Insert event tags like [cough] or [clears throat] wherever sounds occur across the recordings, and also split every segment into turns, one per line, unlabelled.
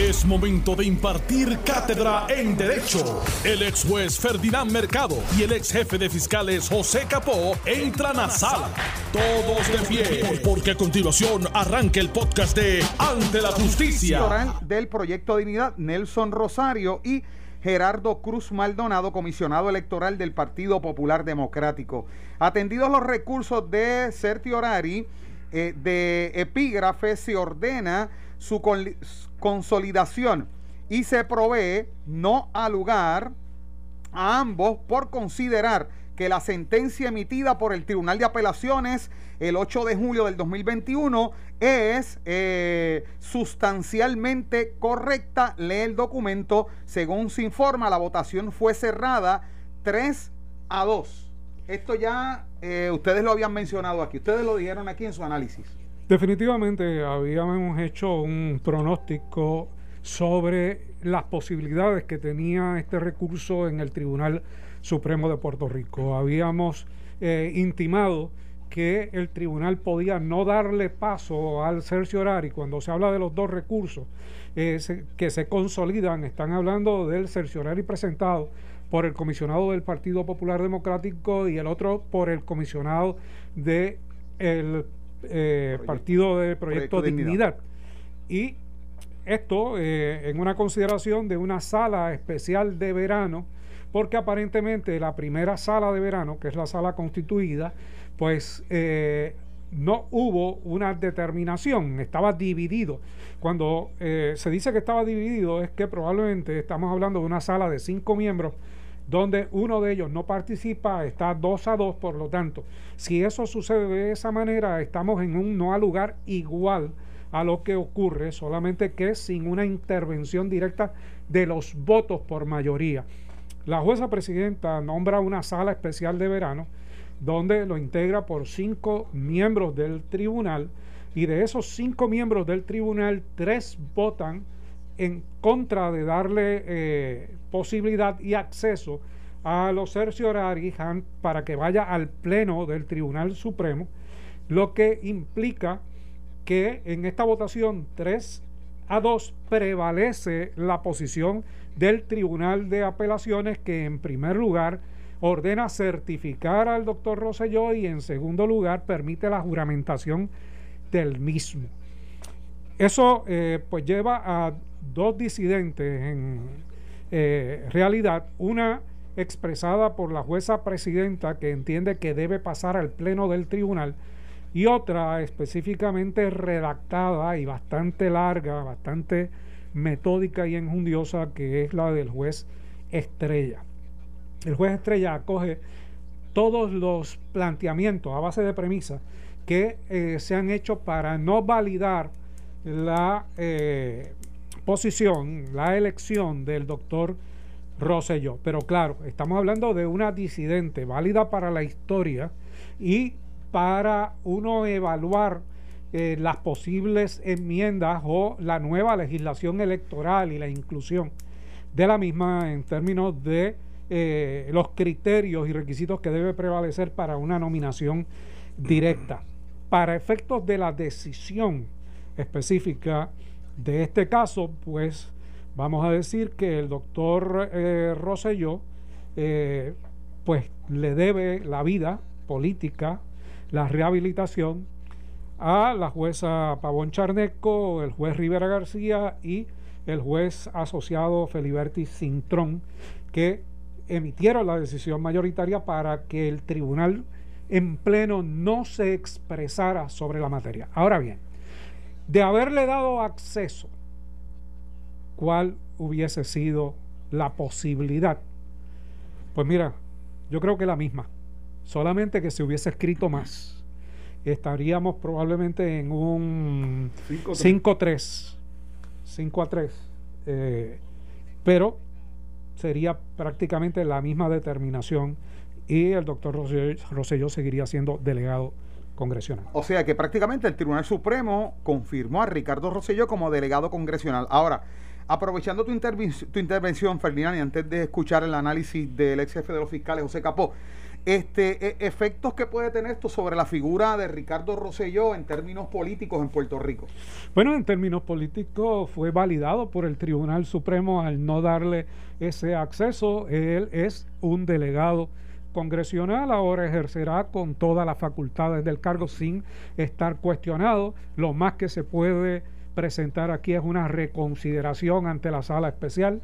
Es momento de impartir cátedra en Derecho. El ex juez Ferdinand Mercado y el ex jefe de fiscales José Capó entran a sala. Todos de pie, porque a continuación arranca el podcast de Ante la Justicia.
Del proyecto Dignidad, Nelson Rosario y Gerardo Cruz Maldonado, comisionado electoral del Partido Popular Democrático. Atendidos los recursos de certiorari, eh, de epígrafe, se ordena su consolidación y se provee no a lugar a ambos por considerar que la sentencia emitida por el Tribunal de Apelaciones el 8 de julio del 2021 es eh, sustancialmente correcta. Lee el documento. Según se informa, la votación fue cerrada 3 a 2. Esto ya eh, ustedes lo habían mencionado aquí. Ustedes lo dijeron aquí en su análisis.
Definitivamente habíamos hecho un pronóstico sobre las posibilidades que tenía este recurso en el Tribunal Supremo de Puerto Rico. Habíamos eh, intimado que el tribunal podía no darle paso al cerciorari cuando se habla de los dos recursos eh, que se consolidan, están hablando del cerciorari presentado por el comisionado del Partido Popular Democrático y el otro por el comisionado del eh, Partido de Proyecto, Dignidad. Y esto eh, en una consideración de una sala especial de verano, porque aparentemente la primera sala de verano, que es la sala constituida, pues eh, no hubo una determinación, estaba dividido. Cuando se dice que estaba dividido es que probablemente estamos hablando de una sala de cinco miembros donde uno de ellos no participa, está dos a dos, por lo tanto, si eso sucede de esa manera, estamos en un no al lugar igual a lo que ocurre, solamente que sin una intervención directa de los votos por mayoría. La jueza presidenta nombra una sala especial de verano donde lo integra por cinco miembros del tribunal y de esos cinco miembros del tribunal, tres votan en contra de darle eh, posibilidad y acceso a los cerciorari para que vaya al pleno del Tribunal Supremo, lo que implica que en esta votación 3 a 2 prevalece la posición del Tribunal de Apelaciones que en primer lugar ordena certificar al doctor Rosselló y en segundo lugar permite la juramentación del mismo. Eso eh, pues lleva a dos disidentes en eh, realidad, una expresada por la jueza presidenta que entiende que debe pasar al pleno del tribunal y otra específicamente redactada y bastante larga, bastante metódica y enjundiosa que es la del juez Estrella. El juez Estrella acoge todos los planteamientos a base de premisas que eh, se han hecho para no validar la eh, posición, la elección del doctor Rosselló. Pero claro, estamos hablando de una disidente válida para la historia y para uno evaluar eh, las posibles enmiendas o la nueva legislación electoral y la inclusión de la misma en términos de eh, los criterios y requisitos que debe prevalecer para una nominación directa. Para efectos de la decisión específica de este caso, pues vamos a decir que el doctor eh, Rosselló, eh, pues le debe la vida política, la rehabilitación a la jueza Pavón Charneco, el juez Rivera García y el juez asociado Feliberti Cintrón, que emitieron la decisión mayoritaria para que el tribunal en pleno no se expresara sobre la materia. Ahora bien, de haberle dado acceso, ¿cuál hubiese sido la posibilidad? Pues mira, yo creo que la misma, solamente que se hubiese escrito más. Estaríamos probablemente en un 5-3, 5 a 3, eh, pero sería prácticamente la misma determinación y el doctor Rosselló seguiría siendo delegado congresional.
O sea que prácticamente el Tribunal Supremo confirmó a Ricardo Rosselló como delegado congresional. Ahora, aprovechando tu, tu intervención, Ferdinand, y antes de escuchar el análisis del ex jefe de los fiscales, José Capó, Este, e, efectos que puede tener esto sobre la figura de Ricardo Rosselló en términos políticos en Puerto Rico.
Bueno, en términos políticos fue validado por el Tribunal Supremo al no darle ese acceso. Él es un delegado congresional, ahora ejercerá con todas las facultades del cargo sin estar cuestionado. Lo más que se puede presentar aquí es una reconsideración ante la sala especial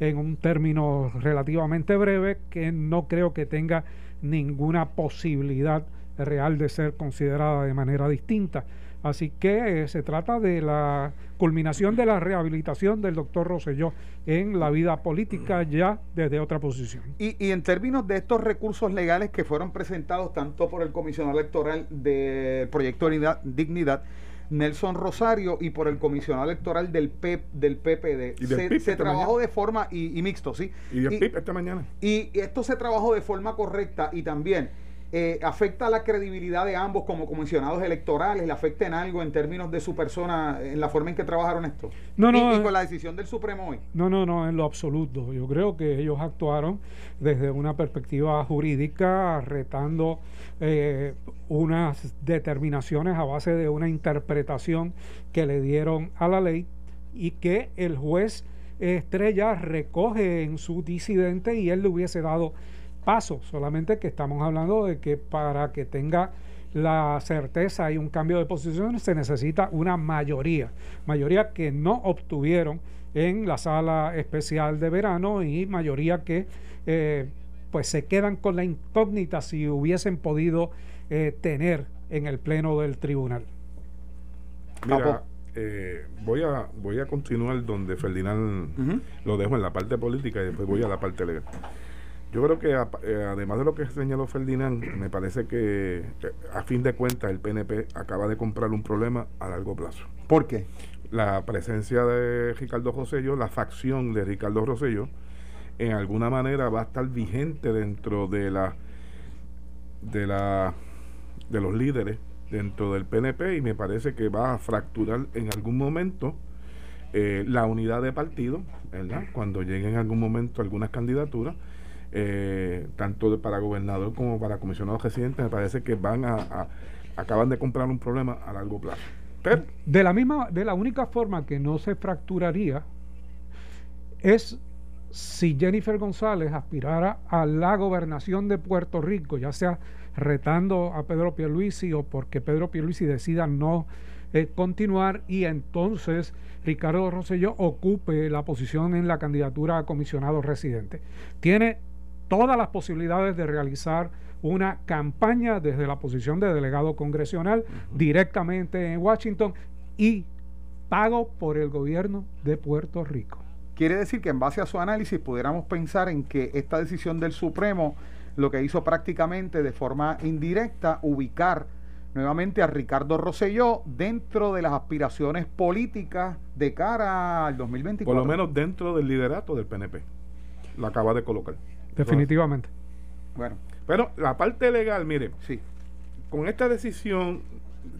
en un término relativamente breve que no creo que tenga ninguna posibilidad real de ser considerada de manera distinta. Así que eh, se trata de la culminación de la rehabilitación del doctor Rosselló en la vida política ya desde otra posición.
Y, y, en términos de estos recursos legales que fueron presentados tanto por el comisionado electoral del proyecto de Dignidad, Nelson Rosario y por el comisionado electoral del PEP del PPD. se, trabajó de forma y, mixto, sí.
Y del PIP esta mañana.
Y esto se trabajó de forma correcta y también eh, afecta la credibilidad de ambos como comisionados electorales, le afecta en algo en términos de su persona, en la forma en que trabajaron esto.
No, no.
Y, con la decisión del Supremo hoy.
No, no, no, en lo absoluto. Yo creo que ellos actuaron desde una perspectiva jurídica, retando eh, unas determinaciones a base de una interpretación que le dieron a la ley y que el juez Estrella recoge en su disidente y él le hubiese dado paso, solamente que estamos hablando de que para que tenga la certeza y un cambio de posición se necesita una mayoría, mayoría que no obtuvieron en la sala especial de verano y mayoría que eh, pues se quedan con la incógnita si hubiesen podido eh, tener en el pleno del tribunal.
Mira, eh, voy a voy a continuar donde Ferdinand lo dejo en la parte política y después voy a la parte legal. Yo creo que eh, además de lo que señaló Ferdinand, me parece que a fin de cuentas el PNP acaba de comprar un problema a largo plazo.
¿Por qué?
La presencia de Ricardo Rosselló, la facción de Ricardo Rosselló, en alguna manera va a estar vigente dentro de la de la de los líderes dentro del PNP y me parece que va a fracturar en algún momento eh, la unidad de partido, ¿verdad? Cuando lleguen en algún momento algunas candidaturas eh, tanto de, para gobernador como para comisionados residentes, me parece que van a, acaban de comprar un problema a largo plazo.
de la misma, de la única forma que no se fracturaría es si Jennifer González aspirara a la gobernación de Puerto Rico, ya sea retando a Pedro Pierluisi o porque Pedro Pierluisi decida no eh, continuar y entonces Ricardo Rosselló ocupe la posición en la candidatura a comisionado residente. Tiene todas las posibilidades de realizar una campaña desde la posición de delegado congresional directamente en Washington y pago por el gobierno de Puerto Rico.
Quiere decir que en base a su análisis pudiéramos pensar en que esta decisión del Supremo lo que hizo prácticamente de forma indirecta ubicar nuevamente a Ricardo Rosselló dentro de las aspiraciones políticas de cara al 2024.
Por lo menos dentro del liderato del PNP. Lo acaba de colocar.
Definitivamente.
Bueno. Pero la parte legal, mire,
sí.
con esta decisión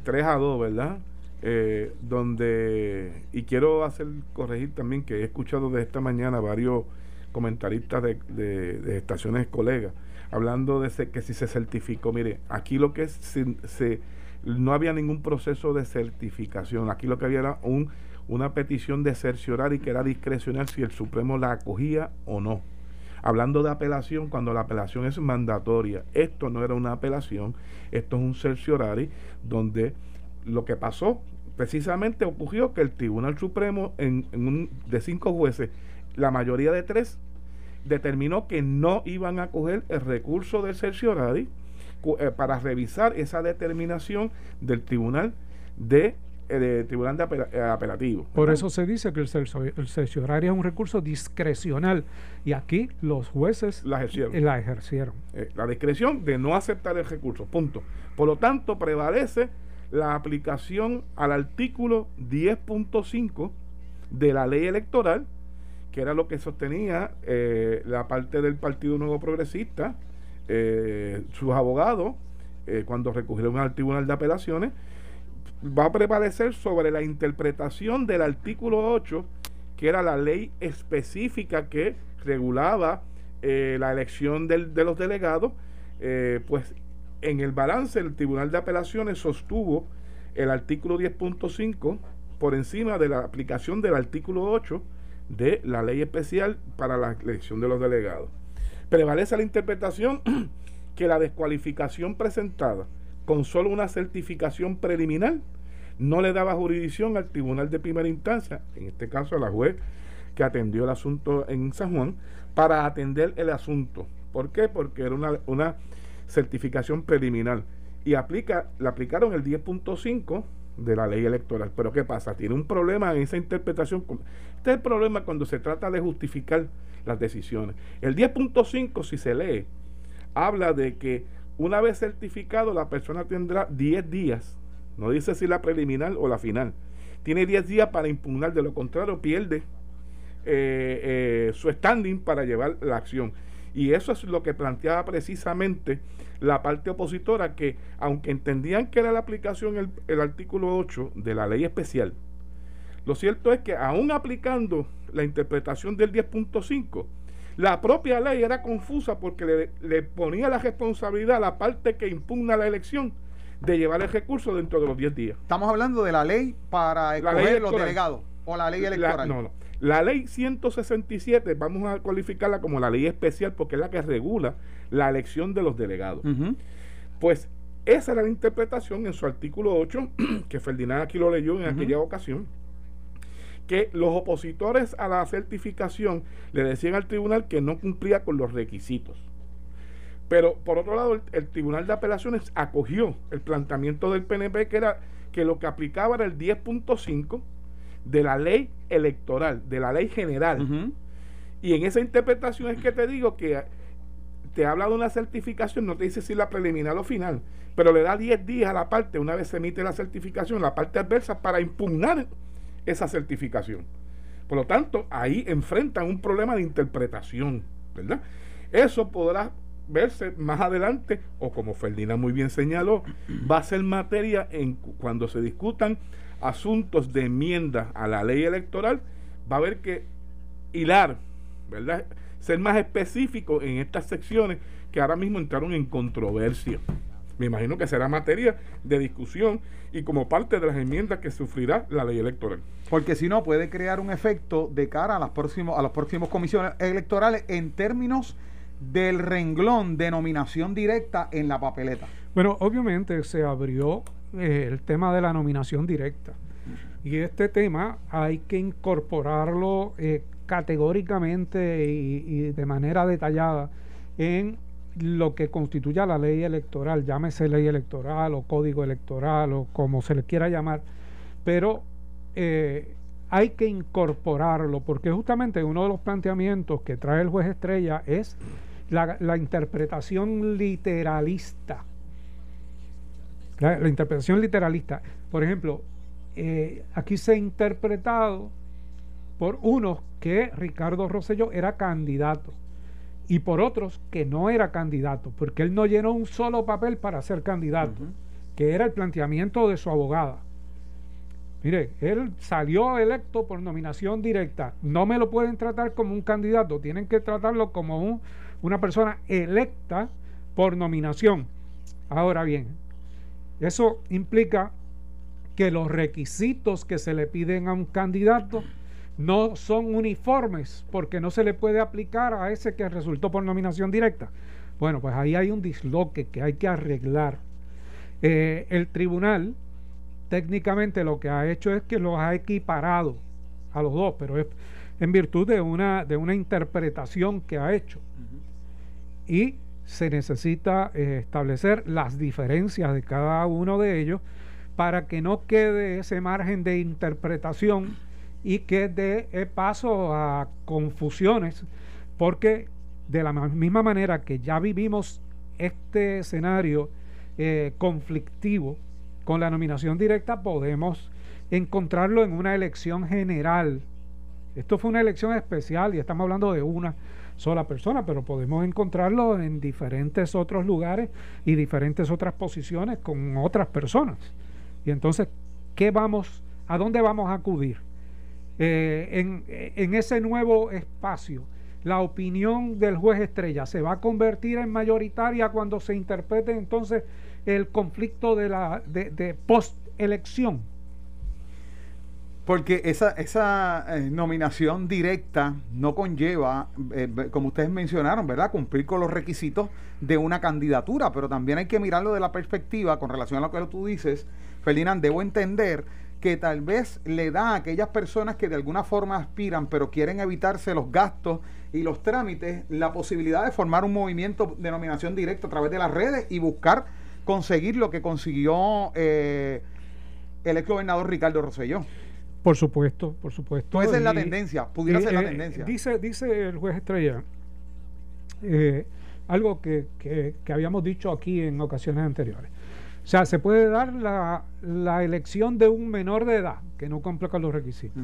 3 a 2, ¿verdad? Eh, donde, y quiero hacer corregir también que he escuchado de esta mañana varios comentaristas de, de, estaciones colegas hablando de que si se certificó, mire, aquí lo que es, se, no había ningún proceso de certificación, aquí lo que había era un, una petición de cerciorar y que era discrecional si el Supremo la acogía o no hablando de apelación, cuando la apelación es mandatoria, esto no era una apelación, esto es un cerciorari, donde lo que pasó precisamente ocurrió que el Tribunal Supremo, en, un, de cinco jueces, la mayoría de tres, determinó que no iban a coger el recurso del cerciorari eh, para revisar esa determinación del Tribunal de de tribunal de eh, apelativo.
Por eso se dice que el, cerciorario es un recurso discrecional y aquí los jueces
la ejercieron.
La, ejercieron.
Eh, la discreción de no aceptar el recurso, punto. Por lo tanto, prevalece la aplicación al artículo 10.5 de la ley electoral, que era lo que sostenía la parte del Partido Nuevo Progresista, sus abogados, cuando recurrieron al Tribunal de Apelaciones, va a prevalecer sobre la interpretación del artículo 8, que era la ley específica que regulaba eh, la elección de los delegados eh, pues en el balance el Tribunal de Apelaciones sostuvo el artículo 10.5 por encima de la aplicación del artículo 8 de la ley especial para la elección de los delegados. Prevalece la interpretación [clears throat] que la descualificación presentada con solo una certificación preliminar no le daba jurisdicción al tribunal de primera instancia, en este caso a la juez que atendió el asunto en San Juan, para atender el asunto. ¿Por qué? Porque era una, una certificación preliminar. Y aplica, le aplicaron el 10.5 de la ley electoral. Pero ¿qué pasa? Tiene un problema en esa interpretación. Este es el problema cuando se trata de justificar las decisiones. El 10.5, si se lee, habla de que una vez certificado la persona tendrá 10 días, no dice si la preliminar o la final, tiene 10 días para impugnar, de lo contrario pierde eh, eh, su standing para llevar la acción. Y eso es lo que planteaba precisamente la parte opositora, que aunque entendían que era la aplicación el, el artículo 8 de la ley especial, lo cierto es que aún aplicando la interpretación del 10.5, la propia ley era confusa porque le, ponía la responsabilidad a la parte que impugna la elección de llevar el recurso dentro de los 10 días.
Estamos hablando de la ley para escoger los delegados o la ley electoral.
no, no. La ley 167, vamos a cualificarla como la ley especial porque es la que regula la elección de los delegados. Pues esa era la interpretación en su artículo 8, [clears throat] que Ferdinand aquí lo leyó en aquella ocasión, que los opositores a la certificación le decían al tribunal que no cumplía con los requisitos. Pero por otro lado, el, el, Tribunal de Apelaciones acogió el planteamiento del PNP que era que lo que aplicaba era el 10.5 de la ley electoral, de la ley general. Y en esa interpretación es que te digo que te habla de una certificación, no te dice si la preliminar o final, pero le da 10 días a la parte, una vez se emite la certificación, la parte adversa, para impugnar esa certificación. Por lo tanto, ahí enfrentan un problema de interpretación, ¿verdad? Eso podrá verse más adelante, o como Ferdinand muy bien señaló, va a ser materia en cuando se discutan asuntos de enmienda a la ley electoral, va a haber que hilar, ¿verdad? Ser más específico en estas secciones que ahora mismo entraron en controversia. Me imagino que será materia de discusión y como parte de las enmiendas que sufrirá la ley electoral.
Porque si no, puede crear un efecto de cara a, las próximos, a las próximas comisiones electorales en términos del renglón de nominación directa en la papeleta.
Bueno, obviamente se abrió eh, el tema de la nominación directa. Y este tema hay que incorporarlo eh, categóricamente y, de manera detallada en lo que constituye la ley electoral, llámese ley electoral o código electoral o como se le quiera llamar, pero eh, hay que incorporarlo porque justamente uno de los planteamientos que trae el juez Estrella es la interpretación literalista la, interpretación literalista. Por ejemplo, eh, aquí se ha interpretado por unos que Ricardo Rosselló era candidato y por otros que no era candidato, porque él no llenó un solo papel para ser candidato, que era el planteamiento de su abogada. Mire, él salió electo por nominación directa. No me lo pueden tratar como un candidato, tienen que tratarlo como una persona electa por nominación. Ahora bien, eso implica que los requisitos que se le piden a un candidato no son uniformes porque no se le puede aplicar a ese que resultó por nominación directa. Bueno, pues ahí hay un disloque que hay que arreglar. Eh, el tribunal técnicamente lo que ha hecho es que los ha equiparado a los dos, pero es en virtud de una, de una interpretación que ha hecho. Y se necesita eh, establecer las diferencias de cada uno de ellos para que no quede ese margen de interpretación y que dé eh, paso a confusiones, porque de la misma manera que ya vivimos este escenario eh, conflictivo con la nominación directa, podemos encontrarlo en una elección general. Esto fue una elección especial y estamos hablando de una sola persona, pero podemos encontrarlo en diferentes otros lugares y diferentes otras posiciones con otras personas. Y entonces, ¿qué vamos, a dónde vamos a acudir? Eh, en, ese nuevo espacio la opinión del juez estrella se va a convertir en mayoritaria cuando se interprete entonces el conflicto de la de, de post
porque esa, esa eh, nominación directa no conlleva, eh, como ustedes mencionaron, ¿verdad? Cumplir con los requisitos de una candidatura, pero también hay que mirarlo de la perspectiva con relación a lo que tú dices, Ferdinand, debo entender que tal vez le da a aquellas personas que de alguna forma aspiran, pero quieren evitarse los gastos y los trámites, la posibilidad de formar un movimiento de nominación directa a través de las redes y buscar conseguir lo que consiguió eh, el ex gobernador Ricardo Rosselló.
Por supuesto, por supuesto.
Pues esa es la tendencia, pudiera ser la eh, tendencia.
Dice, dice el juez Estrella eh, algo que, que, habíamos dicho aquí en ocasiones anteriores. O sea, se puede dar la, la elección de un menor de edad que no cumple con los requisitos.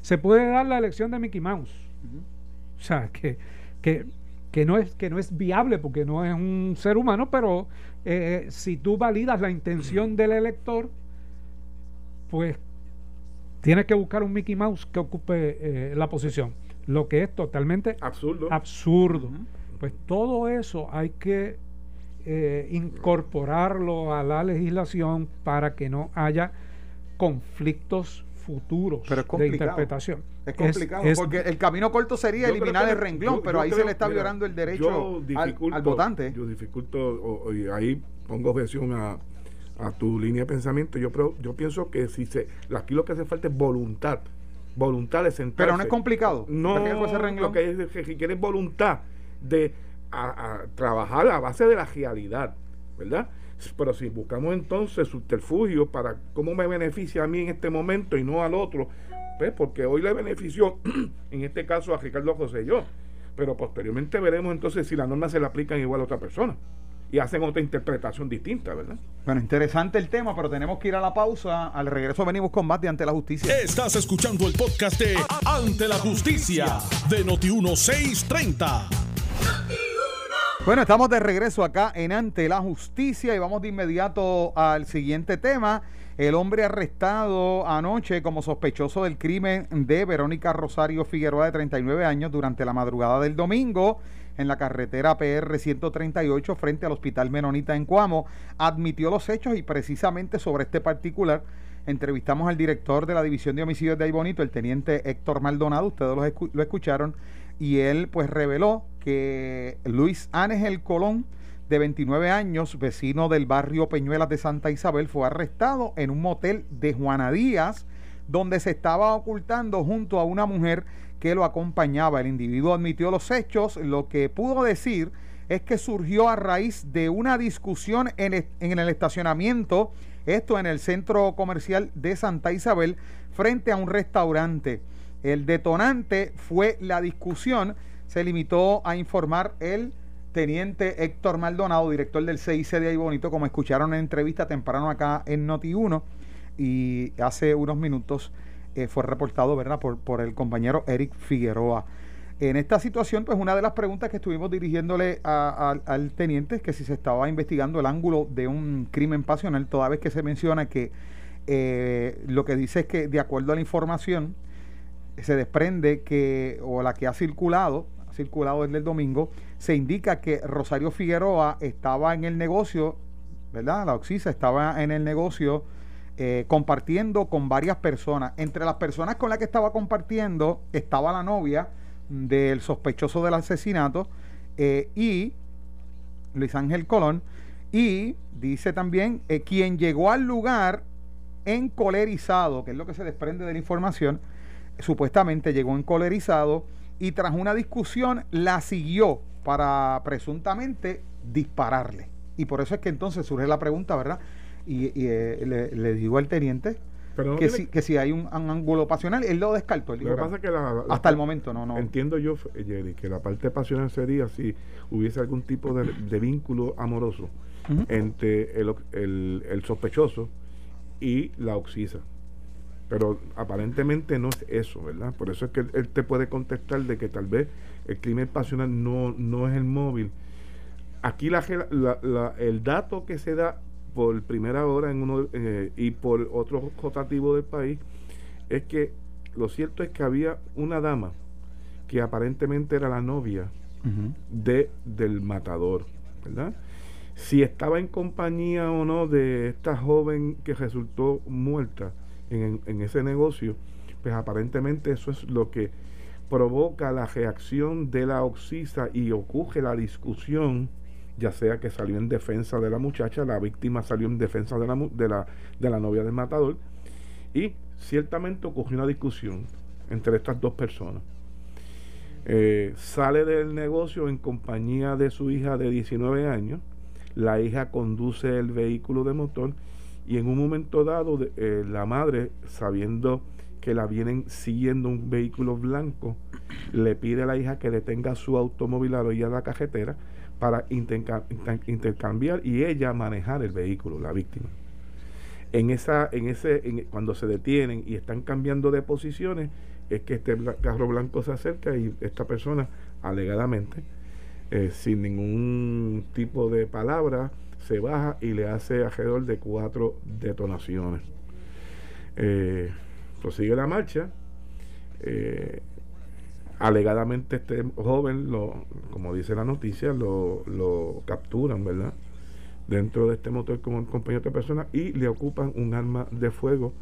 Se puede dar la elección de Mickey Mouse. O sea, que, que, que, no es, que no es viable porque no es un ser humano, pero eh, si tú validas la intención del elector, pues Tienes que buscar un Mickey Mouse que ocupe eh, la posición, lo que es totalmente
absurdo.
absurdo. Pues todo eso hay que eh, incorporarlo a la legislación para que no haya conflictos futuros de interpretación.
Es complicado, porque el camino corto sería eliminar el renglón, pero ahí se le está violando el derecho al, votante.
Yo dificulto, ahí pongo objeción a, a tu línea de pensamiento, yo, yo pienso que si se, aquí lo que hace falta es voluntad, voluntad de sentarse.
Pero no es complicado.
No, lo que, es, que quiere voluntad de a, trabajar a base de la realidad, ¿verdad? Pero si buscamos entonces subterfugios para cómo me beneficia a mí en este momento y no al otro, pues porque hoy le benefició, [clears throat] en este caso a Ricardo José y yo, pero posteriormente veremos entonces si las normas se le aplican igual a otra persona y hacen otra interpretación distinta, ¿verdad?
Bueno, interesante el tema, pero tenemos que ir a la pausa. Al regreso venimos con más de Ante la Justicia.
Estás escuchando el podcast de Ante la Justicia de Noti1630.
Bueno, estamos de regreso acá en Ante la Justicia y vamos de inmediato al siguiente tema. El hombre arrestado anoche como sospechoso del crimen de Verónica Rosario Figueroa de 39 años durante la madrugada del domingo en la carretera PR 138 frente al Hospital Menonita en Cuamo, admitió los hechos y precisamente sobre este particular entrevistamos al director de la División de Homicidios de Aybonito, el teniente Héctor Maldonado, ustedes lo, lo escucharon, y él pues reveló que Luis Ángel Colón, de 29 años, vecino del barrio Peñuelas de Santa Isabel, fue arrestado en un motel de Juana Díaz, donde se estaba ocultando junto a una mujer que lo acompañaba. El individuo admitió los hechos. Lo que pudo decir es que surgió a raíz de una discusión en, el estacionamiento, esto en el centro comercial de Santa Isabel, frente a un restaurante. El detonante fue la discusión. Se limitó a informar el teniente Héctor Maldonado, director del CIC de Ahí Bonito, como escucharon en entrevista temprano acá en Noti1 y hace unos minutos eh, fue reportado ¿verdad? Por, por el compañero Eric Figueroa. En esta situación, pues una de las preguntas que estuvimos dirigiéndole al teniente es que si se estaba investigando el ángulo de un crimen pasional, toda vez que se menciona que eh, lo que dice es que de acuerdo a la información, se desprende que, o la que ha circulado, ha circulado desde el domingo, se indica que Rosario Figueroa estaba en el negocio, ¿verdad? La Oxisa estaba en el negocio eh, compartiendo con varias personas. Entre las personas con las que estaba compartiendo estaba la novia del sospechoso del asesinato eh, y Luis Ángel Colón. Y dice también eh, quien llegó al lugar encolerizado, que es lo que se desprende de la información, supuestamente llegó encolerizado y tras una discusión la siguió para presuntamente dispararle. Y por eso es que entonces surge la pregunta, ¿verdad? y, eh, le, digo al teniente que, si, que si hay un, ángulo pasional, él lo descartó. hasta el momento no, no.
Entiendo yo, Jerry, que la parte pasional sería si hubiese algún tipo de, vínculo amoroso entre el, el, sospechoso y la oxisa. Pero aparentemente no es eso, ¿verdad? Por eso es que él, te puede contestar de que tal vez el crimen pasional no, no es el móvil. Aquí la, la, el dato que se da por primera hora en uno eh, y por otro rotativo del país es que lo cierto es que había una dama que aparentemente era la novia de, del matador, ¿verdad? Si estaba en compañía o no de esta joven que resultó muerta en, ese negocio, pues aparentemente eso es lo que provoca la reacción de la oxisa y ocurre la discusión, ya sea que salió en defensa de la muchacha, la víctima salió en defensa de la, de la, de la novia del matador, y ciertamente ocurrió una discusión entre estas dos personas. Eh, sale del negocio en compañía de su hija de 19 años. La hija conduce el vehículo de motor y en un momento dado eh, la madre, sabiendo que la vienen siguiendo un vehículo blanco, le pide a la hija que detenga su automóvil a la la cajetera para intercambiar y ella manejar el vehículo, la víctima. En esa, en ese, cuando se detienen y están cambiando de posiciones, es que este carro blanco se acerca y esta persona, alegadamente, eh, sin ningún tipo de palabra, se baja y le hace alrededor de cuatro detonaciones. Eh, prosigue la marcha. Eh, alegadamente este joven, lo, como dice la noticia, lo, lo capturan, ¿verdad? Dentro de este motor como compañero de personas y le ocupan un arma de fuego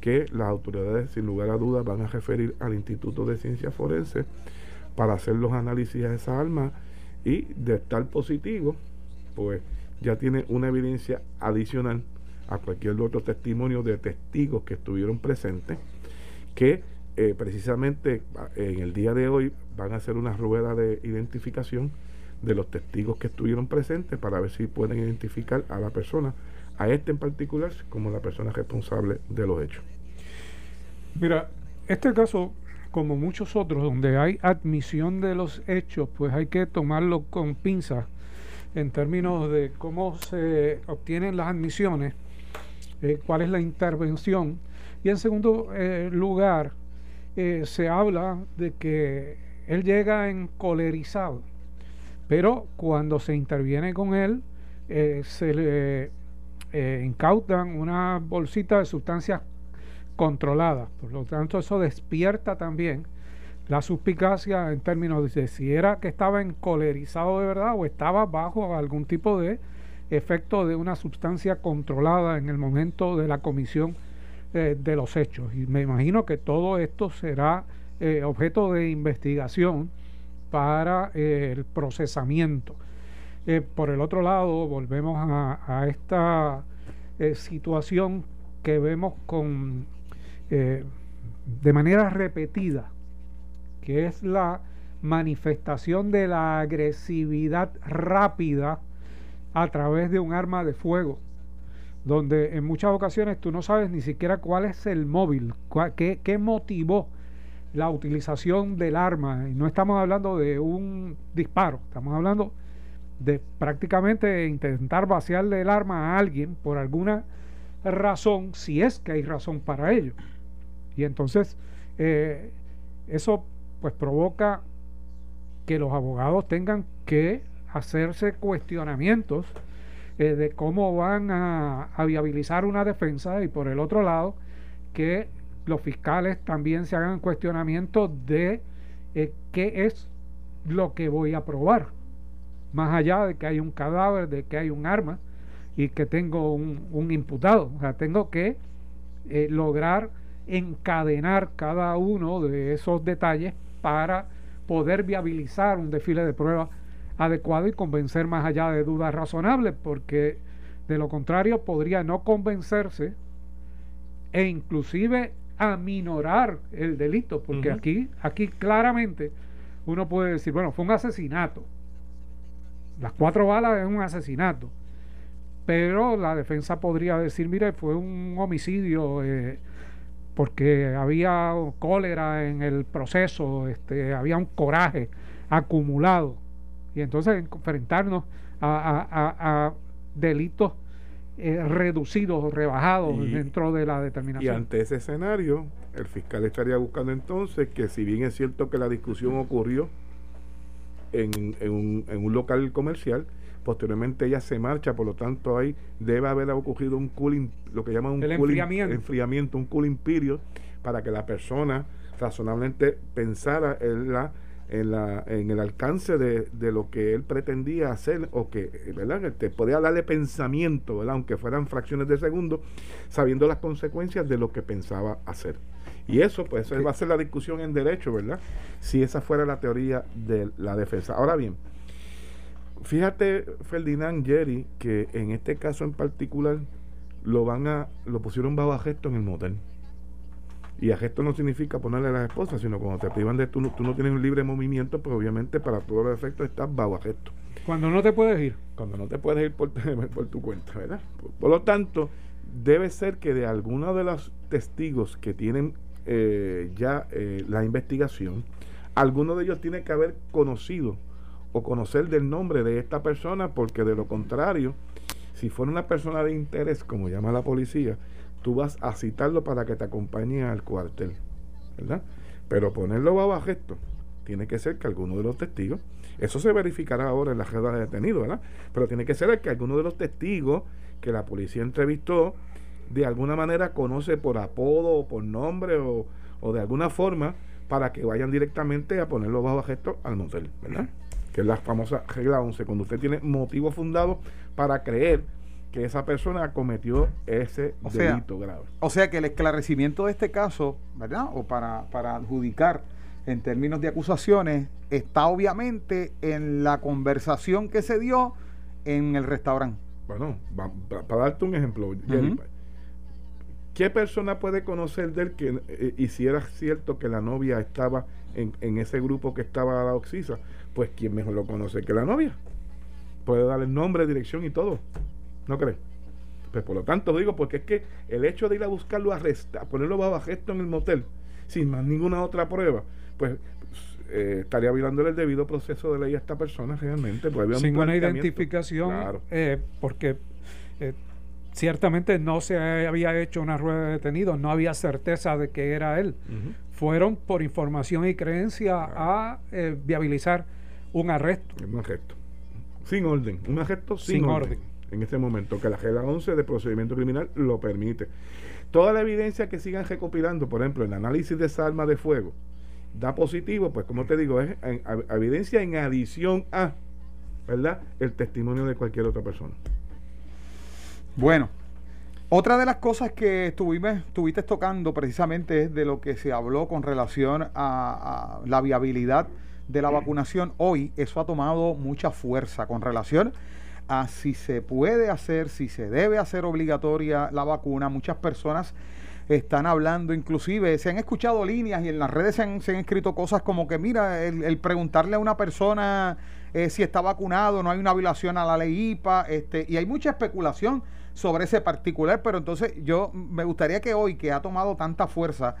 que las autoridades sin lugar a dudas van a referir al Instituto de Ciencias Forenses para hacer los análisis de esa arma y de estar positivo, pues ya tiene una evidencia adicional a cualquier otro testimonio de testigos que estuvieron presentes, que eh, precisamente en el día de hoy van a hacer una rueda de identificación de los testigos que estuvieron presentes para ver si pueden identificar a la persona, a este en particular, como la persona responsable de los hechos.
Mira, este caso, como muchos otros, donde hay admisión de los hechos, pues hay que tomarlo con pinzas en términos de cómo se obtienen las admisiones, eh, cuál es la intervención. Y en segundo eh, lugar, eh, se habla de que él llega encolerizado, pero cuando se interviene con él, se le incautan una bolsita de sustancias controlada. Por lo tanto, eso despierta también la suspicacia en términos de si era que estaba encolerizado de verdad o estaba bajo algún tipo de efecto de una sustancia controlada en el momento de la comisión eh, de los hechos. Y me imagino que todo esto será eh, objeto de investigación para eh, el procesamiento. por el otro lado, volvemos a, a esta situación que vemos con de manera repetida, que es la manifestación de la agresividad rápida a través de un arma de fuego, donde en muchas ocasiones tú no sabes ni siquiera cuál es el móvil, qué, motivó la utilización del arma. Y no estamos hablando de un disparo, estamos hablando de prácticamente intentar vaciarle el arma a alguien por alguna razón, si es que hay razón para ello. Y entonces eh, eso pues provoca que los abogados tengan que hacerse cuestionamientos eh, de cómo van a, viabilizar una defensa y por el otro lado que los fiscales también se hagan cuestionamientos de eh, qué es lo que voy a probar, más allá de que hay un cadáver, de que hay un arma y que tengo un, un imputado. O sea, tengo que lograr encadenar cada uno de esos detalles para poder viabilizar un desfile de pruebas adecuado y convencer más allá de dudas razonables, porque de lo contrario podría no convencerse e inclusive aminorar el delito, porque aquí, aquí claramente uno puede decir, bueno, fue un asesinato. Las cuatro balas es un asesinato. Pero la defensa podría decir, mire, fue un homicidio eh, porque había cólera en el proceso, este, había un coraje acumulado. Y entonces enfrentarnos a, delitos eh, reducidos o rebajados dentro de la determinación.
Y ante ese escenario, el fiscal estaría buscando entonces que si bien es cierto que la discusión ocurrió en, en, un, en un local comercial, posteriormente ella se marcha, por lo tanto ahí debe haber ocurrido un cooling, lo que llaman un
enfriamiento.
enfriamiento. un cooling period, para que la persona razonablemente pensara en la en, la, en el alcance de, de, lo que él pretendía hacer o que, ¿verdad? Te podía darle pensamiento, ¿verdad? Aunque fueran fracciones de segundo, sabiendo las consecuencias de lo que pensaba hacer. Y eso, pues, va a ser la discusión en derecho, ¿verdad? Si esa fuera la teoría de la defensa. Ahora bien, fíjate, Ferdinand Jerry, que en este caso en particular lo van a, lo pusieron bajo gesto en el motel. Y a gesto no significa ponerle a las esposas, sino cuando te privan de tú, no, tú no tienes un libre movimiento, pues obviamente para todos los efectos estás bajo gesto.
Cuando no te puedes ir.
Cuando no te puedes ir por, [laughs] por tu cuenta, ¿verdad? Por, lo tanto, debe ser que de alguno de los testigos que tienen eh, ya eh, la investigación, alguno de ellos tiene que haber conocido o conocer del nombre de esta persona, porque de lo contrario, si fuera una persona de interés, como llama la policía, tú vas a citarlo para que te acompañe al cuartel, ¿verdad? Pero ponerlo bajo gesto, tiene que ser que alguno de los testigos, eso se verificará ahora en la red de detenido, ¿verdad? Pero tiene que ser que alguno de los testigos que la policía entrevistó, de alguna manera conoce por apodo o por nombre o, o de alguna forma para que vayan directamente a ponerlo bajo gesto al motel, ¿verdad? Que es la famosa regla 11, cuando usted tiene motivo fundado para creer que esa persona cometió ese delito grave.
O sea que el esclarecimiento de este caso, ¿verdad? O para, para adjudicar en términos de acusaciones, está obviamente en la conversación que se dio en el restaurante.
Bueno, para darte un ejemplo, ¿qué persona puede conocer de él que, eh, y si era cierto que la novia estaba en, en ese grupo que estaba a la Oxisa? Pues ¿quién mejor lo conoce que la novia? Puede dar el nombre, dirección y todo. ¿No crees? Pues por lo tanto digo, porque es que el hecho de ir a buscarlo, a ponerlo bajo gesto en el motel, sin más ninguna otra prueba, pues eh, estaría violando el debido proceso de ley a esta persona realmente.
Pues sin una identificación, eh, porque eh, ciertamente no se había hecho una rueda de detenidos, no había certeza de que era él. Fueron por información y creencia a viabilizar un arresto.
Un arresto. Sin orden, un arresto sin, orden en este momento, que la regla 11 de procedimiento criminal lo permite. Toda la evidencia que sigan recopilando, por ejemplo, el análisis de esa arma de fuego, da positivo, pues como te digo, es evidencia en adición a, ¿verdad?, el testimonio de cualquier otra persona.
Bueno, otra de las cosas que estuviste tocando precisamente es de lo que se habló con relación a, la viabilidad de la vacunación. Hoy eso ha tomado mucha fuerza con relación a si se puede hacer, si se debe hacer obligatoria la vacuna. Muchas personas están hablando, inclusive se han escuchado líneas y en las redes se han, escrito cosas como que, mira, el, preguntarle a una persona eh, si está vacunado, no hay una violación a la ley IPA, este, y hay mucha especulación sobre ese particular, pero entonces yo me gustaría que hoy, que ha tomado tanta fuerza,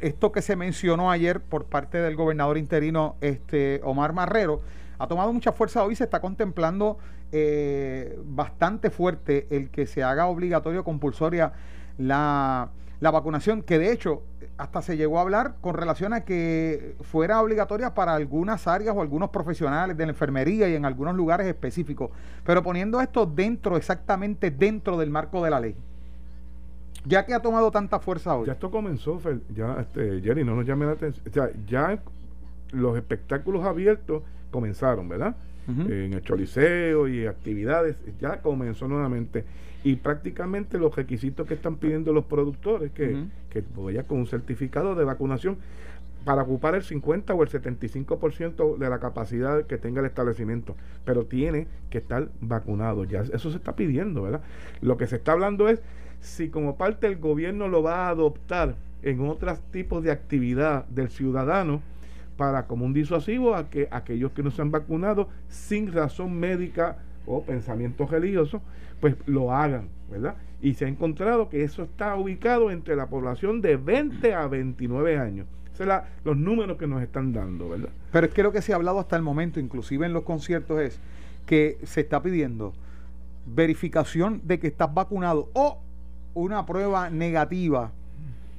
esto que se mencionó ayer por parte del gobernador interino este, Omar Marrero, ha tomado mucha fuerza hoy, se está contemplando eh, bastante fuerte el que se haga obligatorio, compulsoria la, la vacunación, que de hecho hasta se llegó a hablar con relación a que fuera obligatoria para algunas áreas o algunos profesionales de la enfermería y en algunos lugares específicos, pero poniendo esto dentro, exactamente dentro del marco de la ley. Ya que ha tomado tanta fuerza hoy.
Ya esto comenzó, ya este, Jerry, no nos llame la atención. O sea, ya los espectáculos abiertos comenzaron, ¿verdad? En el choliseo y actividades, ya comenzó nuevamente. Y prácticamente los requisitos que están pidiendo los productores, que, que vaya con un certificado de vacunación para ocupar el 50 o el 75% de la capacidad que tenga el establecimiento, pero tiene que estar vacunado. Ya eso se está pidiendo, ¿verdad? Lo que se está hablando es si como parte del gobierno lo va a adoptar en otros tipos de actividad del ciudadano, para como un disuasivo a que aquellos que no se han vacunado sin razón médica o pensamiento religioso, pues lo hagan, ¿verdad? Y se ha encontrado que eso está ubicado entre la población de 20 a 29 años. Esos son los números que nos están dando, ¿verdad?
Pero es que lo que se ha hablado hasta el momento, inclusive en los conciertos, es que se está pidiendo verificación de que estás vacunado o una prueba negativa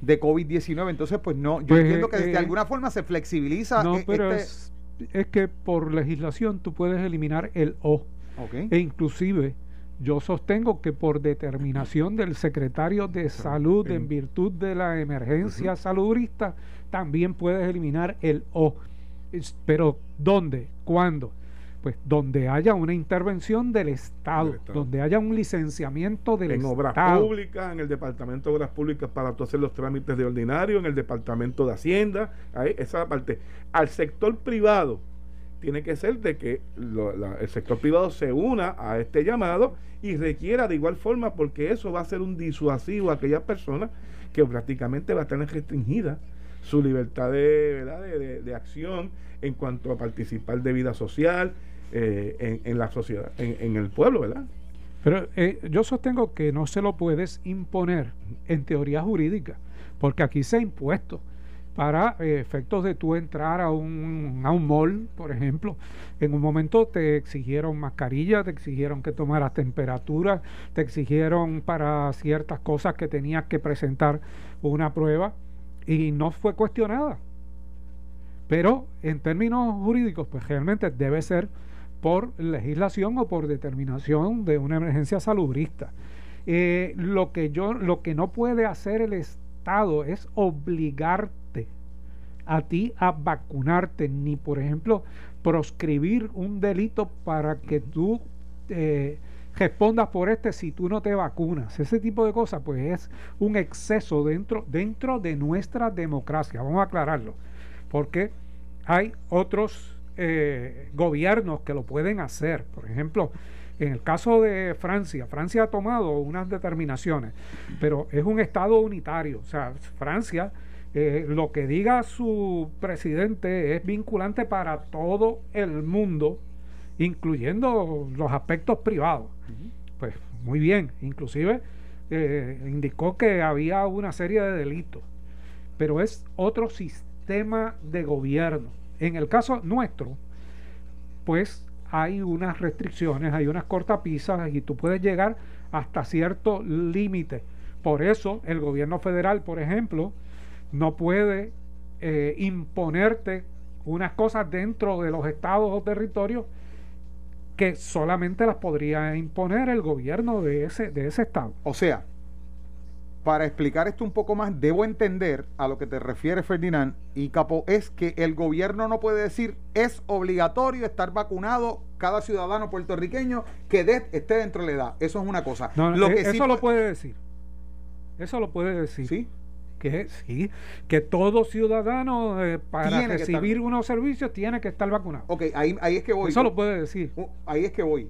de COVID-19. Entonces, pues no, yo pues, entiendo que de eh, alguna forma se flexibiliza.
No, e, pero este es, que por legislación tú puedes eliminar el O. E inclusive yo sostengo que por determinación del secretario de salud en, virtud de la emergencia saludista también puedes eliminar el O. Pero ¿dónde? ¿Cuándo? Pues donde haya una intervención del Estado, donde haya un licenciamiento del
Estado. En obras públicas, en el Departamento de Obras Públicas para hacer los trámites de ordinario, en el Departamento de Hacienda, ahí, esa parte. Al sector privado, tiene que ser de que el sector privado se una a este llamado y requiera de igual forma, porque eso va a ser un disuasivo a aquellas personas que prácticamente va a tener restringida su libertad de, de, acción en cuanto a participar de vida social eh, en, la sociedad, en, el pueblo, ¿verdad?
Pero eh, yo sostengo que no se lo puedes imponer en teoría jurídica, porque aquí se ha impuesto para eh, efectos de tú entrar a un, a un mall, por ejemplo. En un momento te exigieron mascarilla, te exigieron que tomaras temperatura, te exigieron para ciertas cosas que tenías que presentar una prueba y no fue cuestionada. Pero en términos jurídicos, pues realmente debe ser por legislación o por determinación de una emergencia salubrista. Eh, lo que yo, lo que no puede hacer el Estado es obligarte a ti a vacunarte, ni por ejemplo proscribir un delito para que tú eh, respondas por este si tú no te vacunas. Ese tipo de cosas, pues es un exceso dentro, dentro de nuestra democracia. Vamos a aclararlo. Porque hay otros eh, gobiernos que lo pueden hacer. Por ejemplo, en el caso de Francia, Francia ha tomado unas determinaciones, pero es un Estado unitario. O sea, Francia, eh, lo que diga su presidente es vinculante para todo el mundo incluyendo los aspectos privados. Pues muy bien, inclusive eh, indicó que había una serie de delitos, pero es otro sistema de gobierno. En el caso nuestro, pues hay unas restricciones, hay unas cortapisas y tú puedes llegar hasta cierto límite. Por eso el gobierno federal, por ejemplo, no puede eh, imponerte unas cosas dentro de los estados o territorios que solamente las podría imponer el gobierno de ese, de ese estado.
O sea, para explicar esto un poco más, debo entender a lo que te refiere Ferdinand y Capo, es que el gobierno no puede decir es obligatorio estar vacunado cada ciudadano puertorriqueño que esté dentro de la edad. Eso es una cosa.
lo eh, que eso lo puede decir. Eso lo puede decir.
Sí
que sí, que todo ciudadano eh, para recibir unos servicios tiene que estar vacunado.
Ok, ahí, ahí es que voy.
Eso lo puede decir.
Uh, ahí es que voy.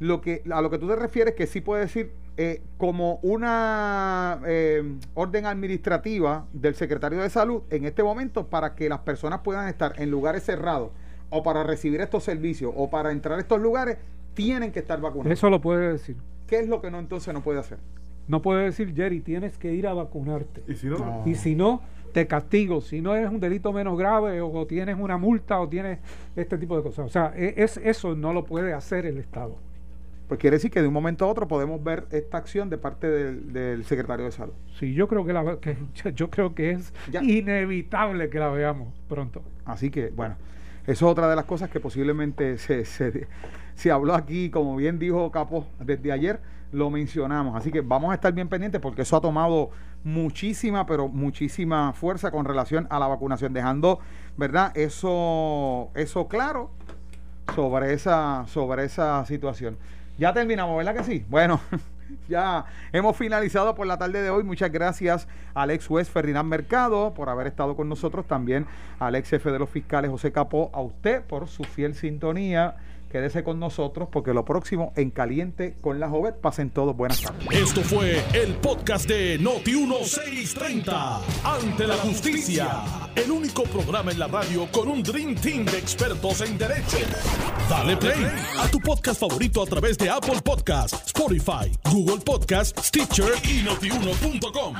Lo que, a lo que tú te refieres que sí puede decir eh, como una eh, orden administrativa del secretario de salud en este momento para que las personas puedan estar en lugares cerrados o para recibir estos servicios o para entrar a estos lugares, tienen que estar vacunados.
Eso lo puede decir.
¿Qué es lo que no entonces no puede hacer?
No puede decir, Jerry, tienes que ir a vacunarte.
¿Y si no?
Y si no, te castigo. Si no eres un delito menos grave o, tienes una multa o tienes este tipo de cosas. O sea, e, es, eso no lo puede hacer el Estado.
Pues quiere decir que de un momento a otro podemos ver esta acción de parte del, secretario de salud.
Sí, yo creo que, la, que [laughs] yo creo que es inevitable que la veamos pronto.
Así que, bueno, eso es otra de las cosas que posiblemente se, se, se habló aquí, como bien dijo Capo desde ayer lo mencionamos. Así que vamos a estar bien pendientes porque eso ha tomado muchísima, pero muchísima fuerza con relación a la vacunación, dejando, ¿verdad? Eso, eso claro sobre esa, sobre esa situación. Ya terminamos, ¿verdad que sí? Bueno, [laughs] ya hemos finalizado por la tarde de hoy. Muchas gracias Alex West, Ferdinand Mercado por haber estado con nosotros. También Alex jefe de los fiscales José Capó, a usted por su fiel sintonía Quédese con nosotros porque lo próximo en Caliente con la Joven. Pasen todos buenas tardes.
Esto fue el podcast de Noti1630. Ante la justicia. El único programa en la radio con un Dream Team de expertos en derecho. Dale play a tu podcast favorito a través de Apple Podcasts, Spotify, Google Podcasts, Stitcher y notiuno.com.